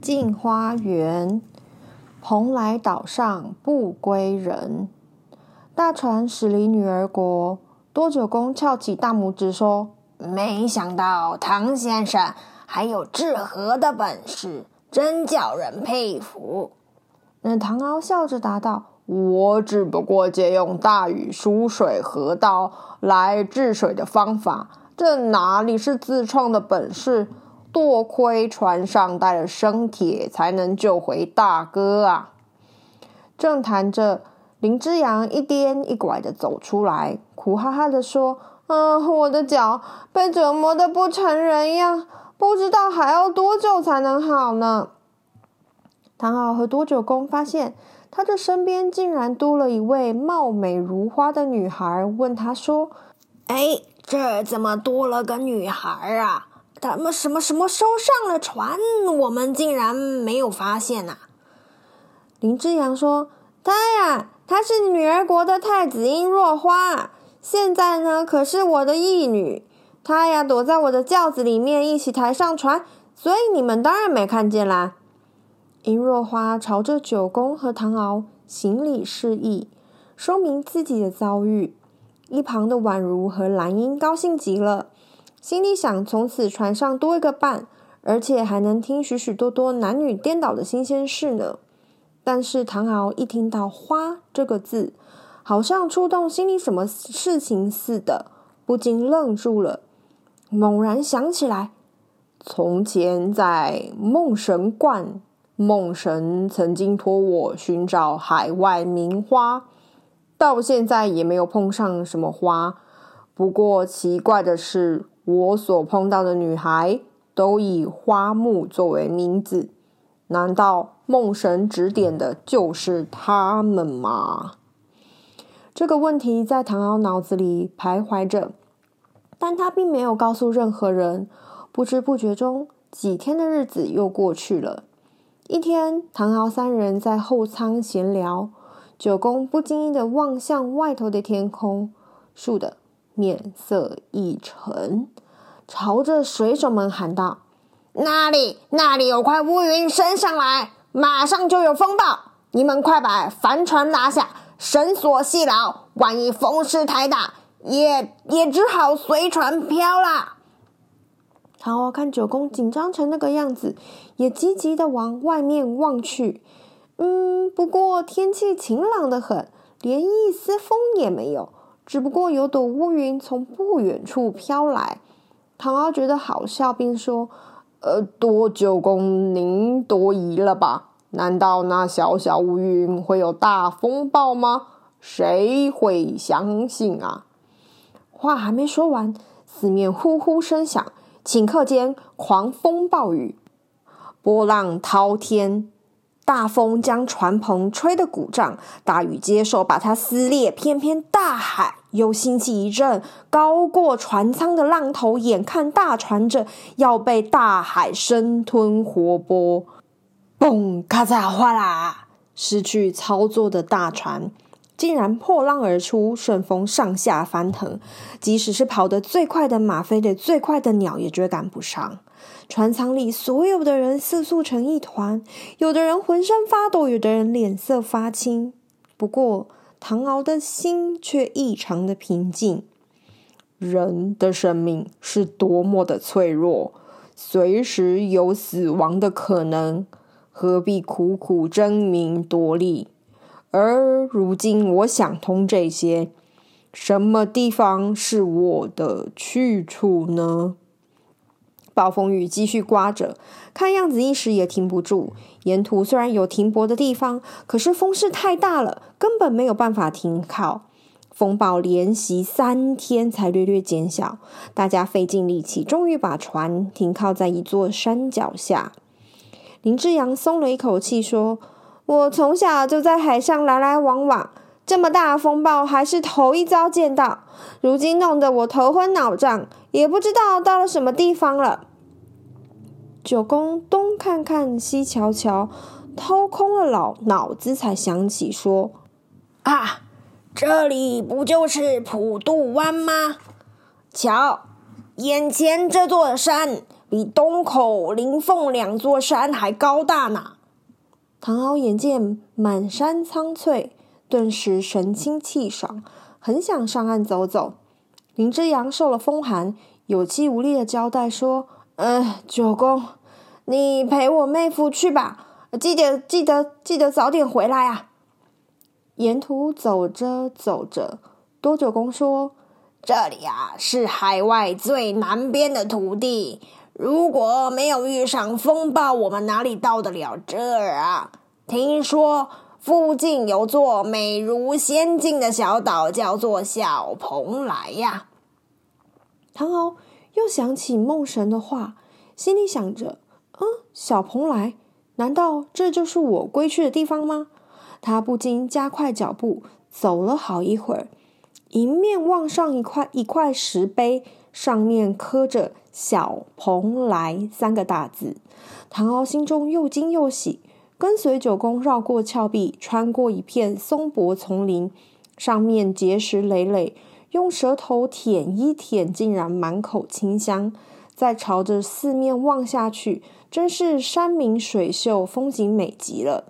镜花缘》。蓬莱岛上不归人，大船驶离女儿国。多九公翘起大拇指说：“没想到唐先生还有治河的本事，真叫人佩服。”那唐敖笑着答道：“我只不过借用大禹疏水河道来治水的方法，这哪里是自创的本事？”多亏船上带了生铁，才能救回大哥啊！正谈着，林之阳一颠一拐的走出来，苦哈哈的说：“啊，我的脚被折磨的不成人样，不知道还要多久才能好呢。”唐敖和多九公发现他的身边竟然多了一位貌美如花的女孩，问他说：“哎，这怎么多了个女孩啊？”他们什么什么时候上了船？我们竟然没有发现呐、林之阳说：“他呀，她是女儿国的太子殷若花，现在呢可是我的义女。她呀躲在我的轿子里面，一起抬上船，所以你们当然没看见啦。”殷若花朝着九公和唐敖行礼示意，说明自己的遭遇。一旁的宛如和兰英高兴极了。心里想，从此船上多一个伴，而且还能听许许多多男女颠倒的新鲜事呢。但是唐敖一听到“花”这个字，好像触动心里什么事情似的，不禁愣住了，猛然想起来，从前在梦神观，梦神曾经托我寻找海外名花，到现在也没有碰上什么花。不过奇怪的是，我所碰到的女孩都以花木作为名字，难道梦神指点的就是他们吗？这个问题在唐敖脑子里徘徊着，但他并没有告诉任何人。不知不觉中，几天的日子又过去了。一天，唐敖三人在后舱闲聊，九公不经意的望向外头的天空，倏地。面色一沉，朝着水手们喊道：“那里，那里有块乌云升上来，马上就有风暴！你们快把帆船拉下，绳索系牢，万一风势太大，也也只好随船飘了。”唐敖看九公紧张成那个样子，也急急的往外面望去。嗯，不过天气晴朗的很，连一丝风也没有。只不过有朵乌云从不远处飘来，唐敖觉得好笑，并说：“呃，多九公，您多疑了吧？难道那小小乌云会有大风暴吗？谁会相信啊？”话还没说完，四面呼呼声响，顷刻间狂风暴雨，波浪滔天。大风将船篷吹得鼓胀，大雨接手把它撕裂。偏偏大海又兴起一阵高过船舱的浪头，眼看大船着要被大海生吞活剥，嘣咔嚓哗啦！失去操作的大船竟然破浪而出，顺风上下翻腾，即使是跑得最快的马，飞得最快的鸟，也追赶不上。船舱里所有的人瑟缩成一团，有的人浑身发抖，有的人脸色发青。不过唐敖的心却异常的平静。人的生命是多么的脆弱，随时有死亡的可能，何必苦苦争名夺利？而如今我想通这些，什么地方是我的去处呢？暴风雨继续刮着，看样子一时也停不住。沿途虽然有停泊的地方，可是风势太大了，根本没有办法停靠。风暴连袭三天才略略减小，大家费尽力气，终于把船停靠在一座山脚下。林志阳松了一口气，说：“我从小就在海上来来往往，这么大风暴还是头一遭见到。如今弄得我头昏脑胀，也不知道到了什么地方了。”九公东看看西瞧瞧，掏空了脑脑子，才想起说：“啊，这里不就是普渡湾吗？瞧，眼前这座山。”比东口、灵凤两座山还高大呢。唐敖眼见满山苍翠，顿时神清气爽，很想上岸走走。林之阳受了风寒，有气无力的交代说：“嗯，九公，你陪我妹夫去吧，记得记得记得早点回来啊。”沿途走着走着，多九公说：“这里啊，是海外最南边的土地。”如果没有遇上风暴，我们哪里到得了这儿啊？听说附近有座美如仙境的小岛，叫做小蓬莱呀。唐敖又想起梦神的话，心里想着：嗯，小蓬莱，难道这就是我归去的地方吗？他不禁加快脚步，走了好一会儿，迎面望上一块一块石碑。上面刻着“小蓬莱”三个大字，唐敖心中又惊又喜，跟随九公绕过峭壁，穿过一片松柏丛林，上面结石累累，用舌头舔一舔，竟然满口清香。再朝着四面望下去，真是山明水秀，风景美极了。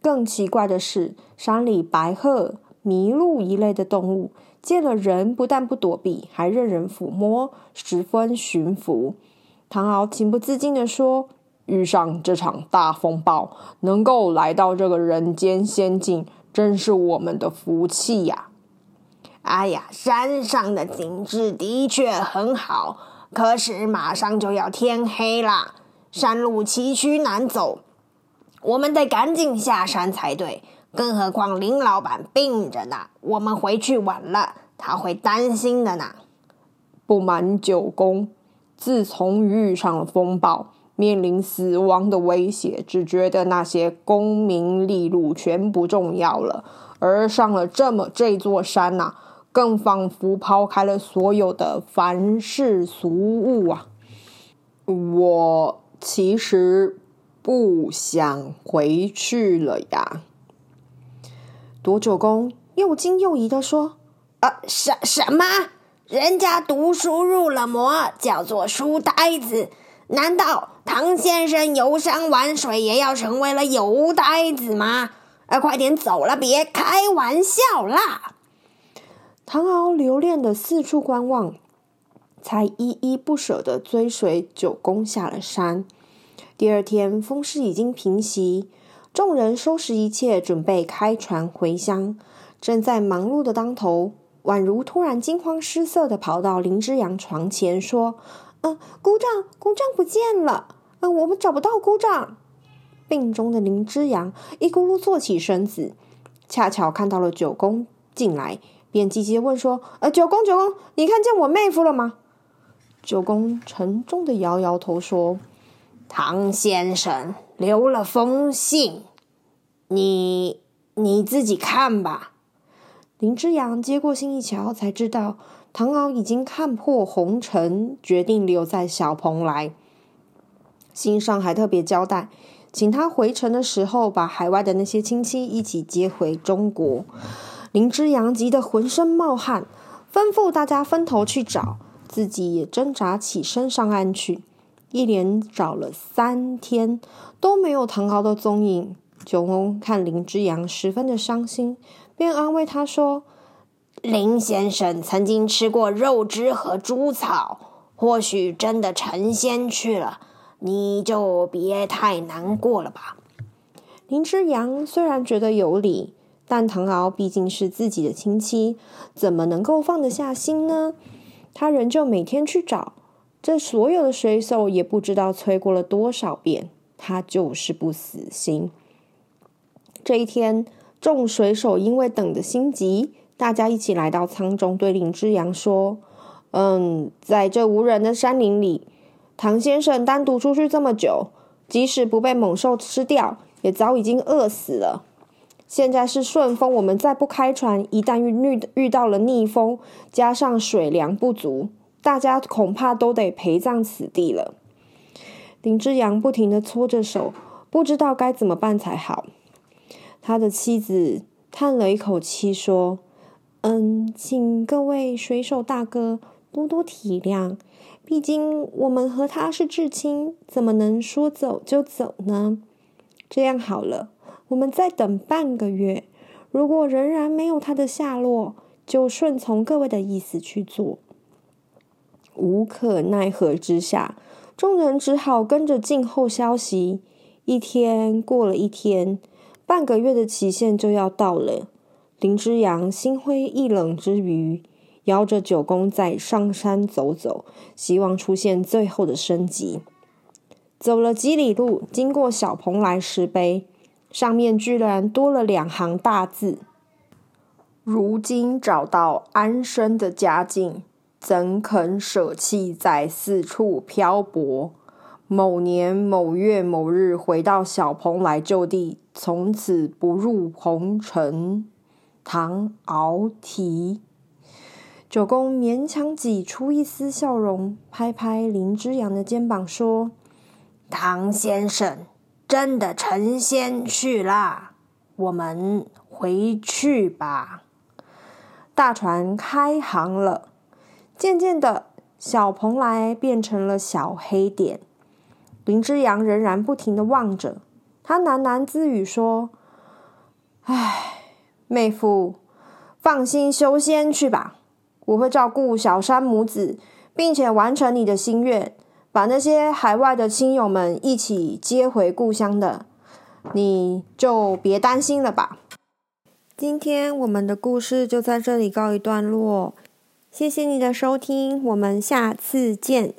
更奇怪的是，山里白鹤、麋鹿一类的动物。见了人，不但不躲避，还任人抚摸，十分驯服。唐敖情不自禁地说：“遇上这场大风暴，能够来到这个人间仙境，真是我们的福气呀！”哎呀，山上的景致的确很好，可是马上就要天黑了，山路崎岖难走，我们得赶紧下山才对。更何况林老板病着呢，我们回去晚了，他会担心的呢。不瞒九公，自从遇上了风暴，面临死亡的威胁，只觉得那些功名利禄全不重要了，而上了这么这座山呐、更仿佛抛开了所有的凡世俗物啊。我其实不想回去了呀。多九公又惊又疑的说：“啊，什什么？人家读书入了魔，叫做书呆子。难道唐先生游山玩水也要成为了游呆子吗？啊，快点走了，别开玩笑啦！”唐敖留恋的四处观望，才依依不舍地追随九公下了山。第二天，风势已经平息。众人收拾一切，准备开船回乡。正在忙碌的当头，宛如突然惊慌失色的跑到林之阳床前，说：“嗯、呃，姑丈，姑丈不见了。嗯、我们找不到姑丈。”病中的林之阳一咕噜坐起身子，恰巧看到了九公进来，便急急问说：“呃，九公，九公，你看见我妹夫了吗？”九公沉重地摇摇头说：“唐先生。”留了封信，你你自己看吧。林之阳接过信一瞧，才知道唐敖已经看破红尘，决定留在小蓬莱。信上还特别交代，请他回程的时候，把海外的那些亲戚一起接回中国。林之阳急得浑身冒汗，吩咐大家分头去找，自己也挣扎起身上岸去。一连找了三天，都没有唐敖的踪影。九公看林之阳十分的伤心，便安慰他说：“林先生曾经吃过肉汁和猪草，或许真的成仙去了，你就别太难过了吧。”林之阳虽然觉得有理，但唐敖毕竟是自己的亲戚，怎么能够放得下心呢？他仍旧每天去找。这所有的水手也不知道催过了多少遍，他就是不死心。这一天，众水手因为等得心急，大家一起来到舱中，对林之阳说：“嗯，在这无人的山林里，唐先生单独出去这么久，即使不被猛兽吃掉，也早已经饿死了。现在是顺风，我们再不开船，一旦遇遇遇到了逆风，加上水量不足，大家恐怕都得陪葬此地了。林之阳不停地搓着手，不知道该怎么办才好。他的妻子叹了一口气，说：“嗯，请各位水手大哥多多体谅，毕竟我们和他是至亲，怎么能说走就走呢？这样好了。”我们再等半个月，如果仍然没有他的下落，就顺从各位的意思去做。无可奈何之下，众人只好跟着静候消息。一天过了一天，半个月的期限就要到了。林之阳心灰意冷之余，摇着九公再上山走走，希望出现最后的升级。走了几里路，经过小蓬莱石碑。上面居然多了两行大字：“如今找到安身的家境，怎肯舍弃在四处漂泊？某年某月某日回到小蓬莱旧地，从此不入红尘。”唐敖题。九公勉强挤出一丝笑容，拍拍林之阳的肩膀说：“唐先生。”真的成仙去啦，我们回去吧。大船开航了，渐渐的，小蓬莱变成了小黑点。林之阳仍然不停的望着，他喃喃自语说：“唉，妹夫，放心修仙去吧，我会照顾小山母子，并且完成你的心愿。”把那些海外的亲友们一起接回故乡的，你就别担心了吧。今天我们的故事就在这里告一段落，谢谢你的收听，我们下次见。